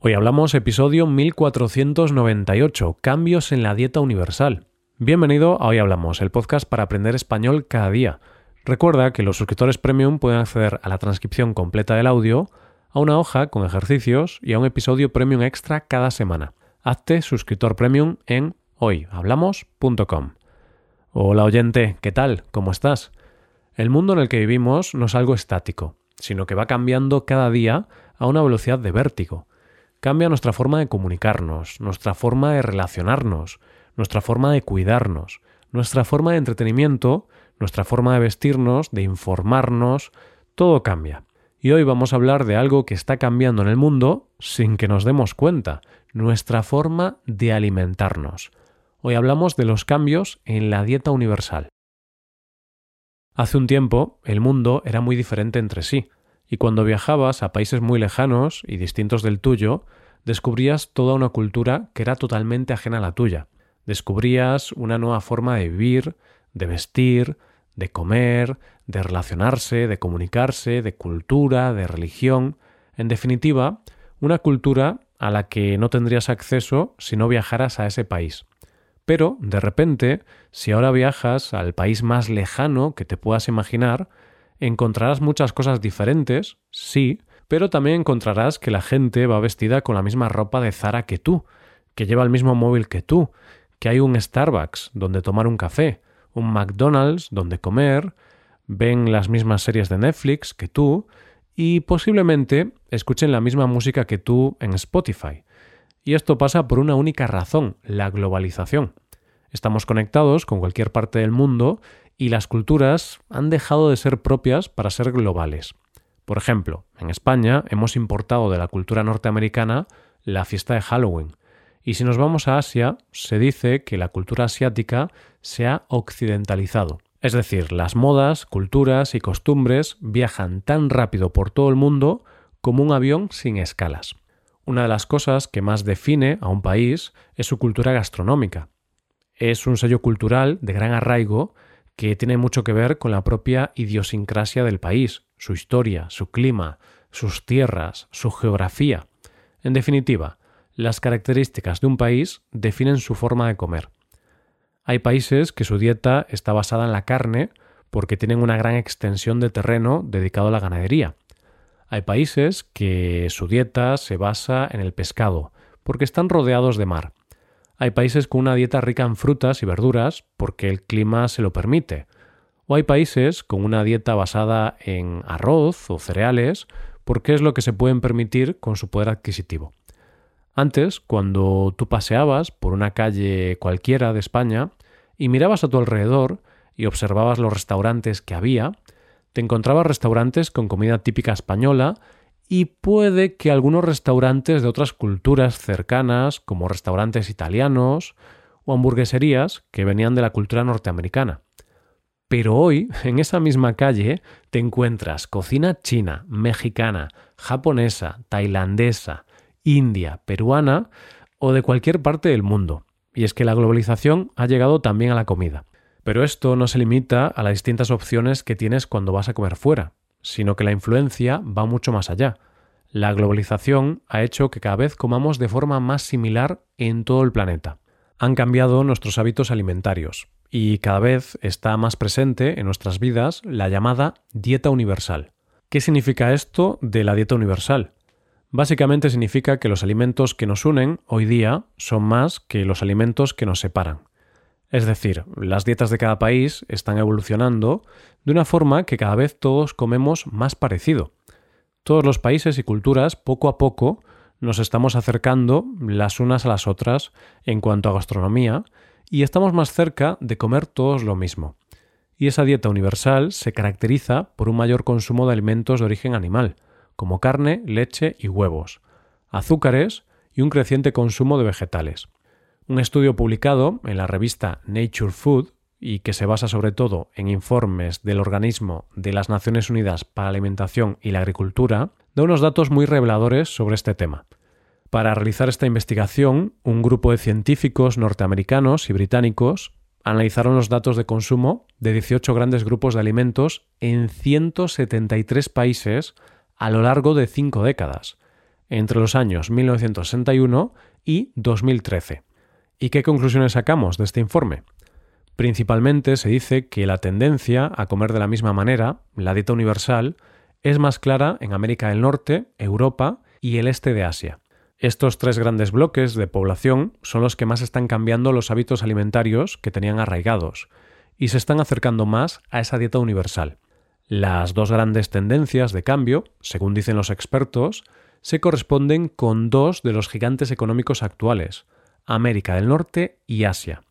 Hoy hablamos episodio 1498, Cambios en la Dieta Universal. Bienvenido a Hoy Hablamos, el podcast para aprender español cada día. Recuerda que los suscriptores premium pueden acceder a la transcripción completa del audio, a una hoja con ejercicios y a un episodio premium extra cada semana. Hazte suscriptor premium en hoyhablamos.com. Hola oyente, ¿qué tal? ¿Cómo estás? El mundo en el que vivimos no es algo estático, sino que va cambiando cada día a una velocidad de vértigo cambia nuestra forma de comunicarnos, nuestra forma de relacionarnos, nuestra forma de cuidarnos, nuestra forma de entretenimiento, nuestra forma de vestirnos, de informarnos, todo cambia. Y hoy vamos a hablar de algo que está cambiando en el mundo sin que nos demos cuenta, nuestra forma de alimentarnos. Hoy hablamos de los cambios en la dieta universal. Hace un tiempo el mundo era muy diferente entre sí y cuando viajabas a países muy lejanos y distintos del tuyo, descubrías toda una cultura que era totalmente ajena a la tuya. Descubrías una nueva forma de vivir, de vestir, de comer, de relacionarse, de comunicarse, de cultura, de religión, en definitiva, una cultura a la que no tendrías acceso si no viajaras a ese país. Pero, de repente, si ahora viajas al país más lejano que te puedas imaginar, Encontrarás muchas cosas diferentes, sí, pero también encontrarás que la gente va vestida con la misma ropa de Zara que tú, que lleva el mismo móvil que tú, que hay un Starbucks donde tomar un café, un McDonald's donde comer, ven las mismas series de Netflix que tú y posiblemente escuchen la misma música que tú en Spotify. Y esto pasa por una única razón, la globalización. Estamos conectados con cualquier parte del mundo y las culturas han dejado de ser propias para ser globales. Por ejemplo, en España hemos importado de la cultura norteamericana la fiesta de Halloween, y si nos vamos a Asia, se dice que la cultura asiática se ha occidentalizado. Es decir, las modas, culturas y costumbres viajan tan rápido por todo el mundo como un avión sin escalas. Una de las cosas que más define a un país es su cultura gastronómica. Es un sello cultural de gran arraigo que tiene mucho que ver con la propia idiosincrasia del país, su historia, su clima, sus tierras, su geografía. En definitiva, las características de un país definen su forma de comer. Hay países que su dieta está basada en la carne porque tienen una gran extensión de terreno dedicado a la ganadería. Hay países que su dieta se basa en el pescado porque están rodeados de mar. Hay países con una dieta rica en frutas y verduras porque el clima se lo permite. O hay países con una dieta basada en arroz o cereales porque es lo que se pueden permitir con su poder adquisitivo. Antes, cuando tú paseabas por una calle cualquiera de España y mirabas a tu alrededor y observabas los restaurantes que había, te encontrabas restaurantes con comida típica española y puede que algunos restaurantes de otras culturas cercanas, como restaurantes italianos o hamburgueserías que venían de la cultura norteamericana. Pero hoy, en esa misma calle, te encuentras cocina china, mexicana, japonesa, tailandesa, india, peruana o de cualquier parte del mundo. Y es que la globalización ha llegado también a la comida. Pero esto no se limita a las distintas opciones que tienes cuando vas a comer fuera sino que la influencia va mucho más allá. La globalización ha hecho que cada vez comamos de forma más similar en todo el planeta. Han cambiado nuestros hábitos alimentarios y cada vez está más presente en nuestras vidas la llamada dieta universal. ¿Qué significa esto de la dieta universal? Básicamente significa que los alimentos que nos unen hoy día son más que los alimentos que nos separan. Es decir, las dietas de cada país están evolucionando de una forma que cada vez todos comemos más parecido. Todos los países y culturas, poco a poco, nos estamos acercando las unas a las otras en cuanto a gastronomía y estamos más cerca de comer todos lo mismo. Y esa dieta universal se caracteriza por un mayor consumo de alimentos de origen animal, como carne, leche y huevos, azúcares y un creciente consumo de vegetales. Un estudio publicado en la revista Nature Food y que se basa sobre todo en informes del organismo de las Naciones Unidas para la Alimentación y la Agricultura, da unos datos muy reveladores sobre este tema. Para realizar esta investigación, un grupo de científicos norteamericanos y británicos analizaron los datos de consumo de 18 grandes grupos de alimentos en 173 países a lo largo de cinco décadas. entre los años 1961 y 2013. ¿Y qué conclusiones sacamos de este informe? Principalmente se dice que la tendencia a comer de la misma manera, la dieta universal, es más clara en América del Norte, Europa y el este de Asia. Estos tres grandes bloques de población son los que más están cambiando los hábitos alimentarios que tenían arraigados y se están acercando más a esa dieta universal. Las dos grandes tendencias de cambio, según dicen los expertos, se corresponden con dos de los gigantes económicos actuales, América del Norte y Asia,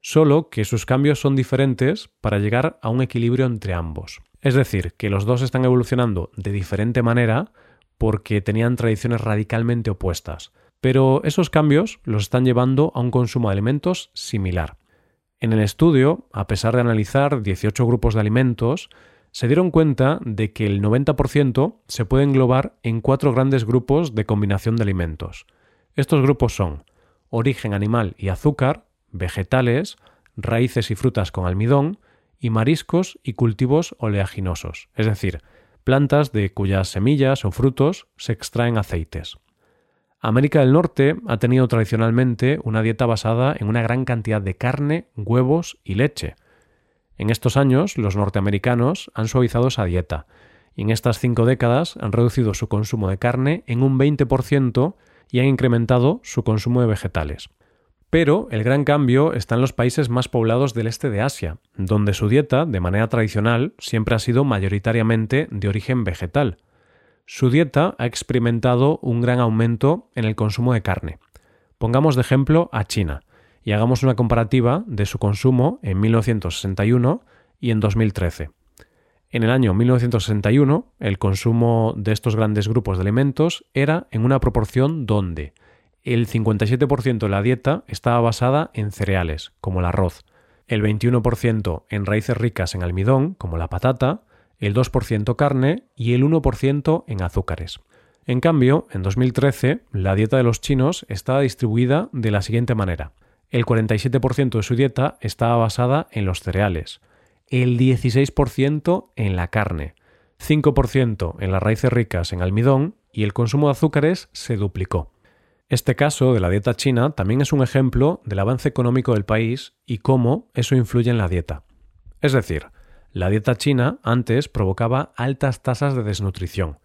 solo que sus cambios son diferentes para llegar a un equilibrio entre ambos. Es decir, que los dos están evolucionando de diferente manera porque tenían tradiciones radicalmente opuestas, pero esos cambios los están llevando a un consumo de alimentos similar. En el estudio, a pesar de analizar 18 grupos de alimentos, se dieron cuenta de que el 90% se puede englobar en cuatro grandes grupos de combinación de alimentos. Estos grupos son origen animal y azúcar, vegetales, raíces y frutas con almidón, y mariscos y cultivos oleaginosos, es decir, plantas de cuyas semillas o frutos se extraen aceites. América del Norte ha tenido tradicionalmente una dieta basada en una gran cantidad de carne, huevos y leche, en estos años, los norteamericanos han suavizado esa dieta y en estas cinco décadas han reducido su consumo de carne en un 20% y han incrementado su consumo de vegetales. Pero el gran cambio está en los países más poblados del este de Asia, donde su dieta, de manera tradicional, siempre ha sido mayoritariamente de origen vegetal. Su dieta ha experimentado un gran aumento en el consumo de carne. Pongamos de ejemplo a China, y hagamos una comparativa de su consumo en 1961 y en 2013. En el año 1961, el consumo de estos grandes grupos de alimentos era en una proporción donde el 57% de la dieta estaba basada en cereales, como el arroz, el 21% en raíces ricas en almidón, como la patata, el 2% carne y el 1% en azúcares. En cambio, en 2013, la dieta de los chinos estaba distribuida de la siguiente manera el 47% de su dieta estaba basada en los cereales, el 16% en la carne, 5% en las raíces ricas en almidón y el consumo de azúcares se duplicó. Este caso de la dieta china también es un ejemplo del avance económico del país y cómo eso influye en la dieta. Es decir, la dieta china antes provocaba altas tasas de desnutrición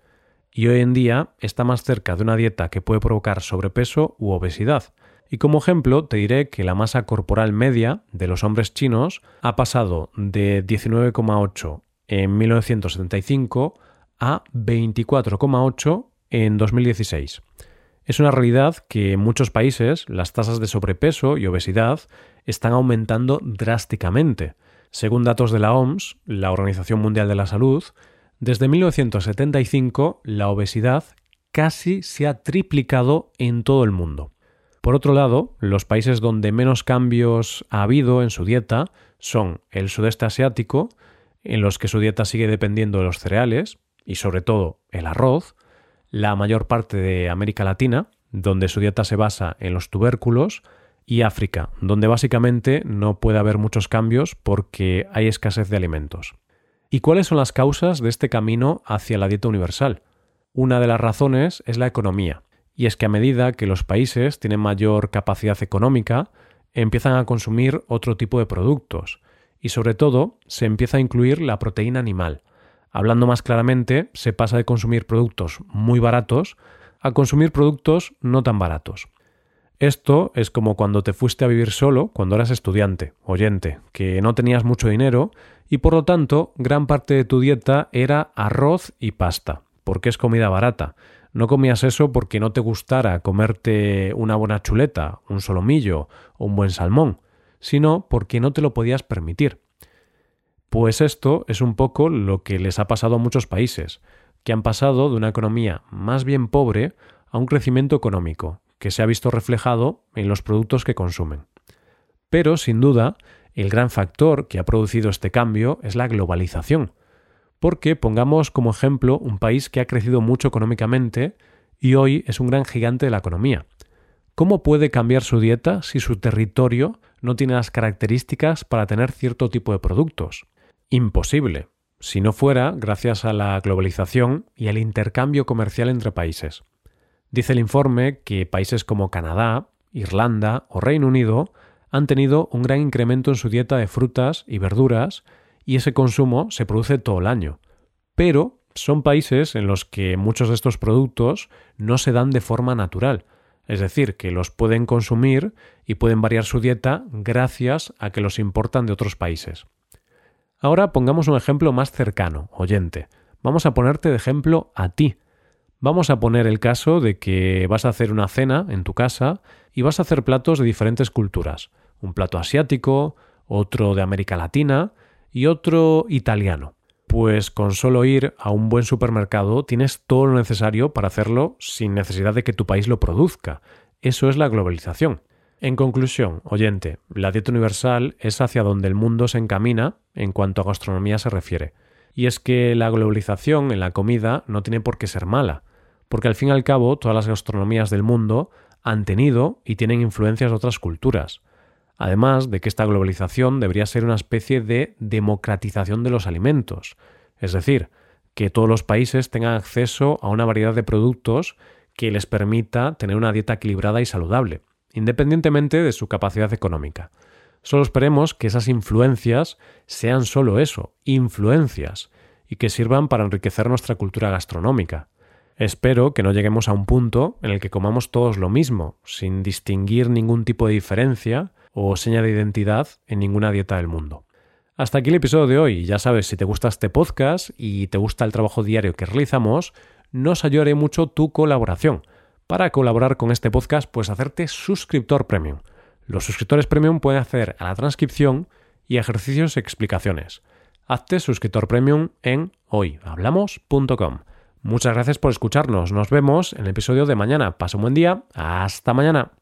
y hoy en día está más cerca de una dieta que puede provocar sobrepeso u obesidad, y como ejemplo te diré que la masa corporal media de los hombres chinos ha pasado de 19,8 en 1975 a 24,8 en 2016. Es una realidad que en muchos países las tasas de sobrepeso y obesidad están aumentando drásticamente. Según datos de la OMS, la Organización Mundial de la Salud, desde 1975 la obesidad casi se ha triplicado en todo el mundo. Por otro lado, los países donde menos cambios ha habido en su dieta son el sudeste asiático, en los que su dieta sigue dependiendo de los cereales y sobre todo el arroz, la mayor parte de América Latina, donde su dieta se basa en los tubérculos, y África, donde básicamente no puede haber muchos cambios porque hay escasez de alimentos. ¿Y cuáles son las causas de este camino hacia la dieta universal? Una de las razones es la economía. Y es que a medida que los países tienen mayor capacidad económica, empiezan a consumir otro tipo de productos y sobre todo se empieza a incluir la proteína animal. Hablando más claramente, se pasa de consumir productos muy baratos a consumir productos no tan baratos. Esto es como cuando te fuiste a vivir solo cuando eras estudiante, oyente, que no tenías mucho dinero y por lo tanto gran parte de tu dieta era arroz y pasta, porque es comida barata no comías eso porque no te gustara comerte una buena chuleta, un solomillo o un buen salmón, sino porque no te lo podías permitir. Pues esto es un poco lo que les ha pasado a muchos países, que han pasado de una economía más bien pobre a un crecimiento económico, que se ha visto reflejado en los productos que consumen. Pero, sin duda, el gran factor que ha producido este cambio es la globalización, porque pongamos como ejemplo un país que ha crecido mucho económicamente y hoy es un gran gigante de la economía. ¿Cómo puede cambiar su dieta si su territorio no tiene las características para tener cierto tipo de productos? Imposible, si no fuera gracias a la globalización y al intercambio comercial entre países. Dice el informe que países como Canadá, Irlanda o Reino Unido han tenido un gran incremento en su dieta de frutas y verduras y ese consumo se produce todo el año. Pero son países en los que muchos de estos productos no se dan de forma natural, es decir, que los pueden consumir y pueden variar su dieta gracias a que los importan de otros países. Ahora pongamos un ejemplo más cercano, oyente. Vamos a ponerte de ejemplo a ti. Vamos a poner el caso de que vas a hacer una cena en tu casa y vas a hacer platos de diferentes culturas. Un plato asiático, otro de América Latina y otro italiano. Pues con solo ir a un buen supermercado tienes todo lo necesario para hacerlo sin necesidad de que tu país lo produzca. Eso es la globalización. En conclusión, oyente, la dieta universal es hacia donde el mundo se encamina en cuanto a gastronomía se refiere. Y es que la globalización en la comida no tiene por qué ser mala, porque al fin y al cabo todas las gastronomías del mundo han tenido y tienen influencias de otras culturas. Además de que esta globalización debería ser una especie de democratización de los alimentos, es decir, que todos los países tengan acceso a una variedad de productos que les permita tener una dieta equilibrada y saludable, independientemente de su capacidad económica. Solo esperemos que esas influencias sean solo eso, influencias, y que sirvan para enriquecer nuestra cultura gastronómica. Espero que no lleguemos a un punto en el que comamos todos lo mismo, sin distinguir ningún tipo de diferencia o seña de identidad en ninguna dieta del mundo. Hasta aquí el episodio de hoy. Ya sabes, si te gusta este podcast y te gusta el trabajo diario que realizamos, nos ayudaré mucho tu colaboración. Para colaborar con este podcast, puedes hacerte suscriptor premium. Los suscriptores premium pueden hacer a la transcripción y ejercicios y explicaciones. Hazte suscriptor premium en hoyhablamos.com. Muchas gracias por escucharnos. Nos vemos en el episodio de mañana. Pasa un buen día. Hasta mañana.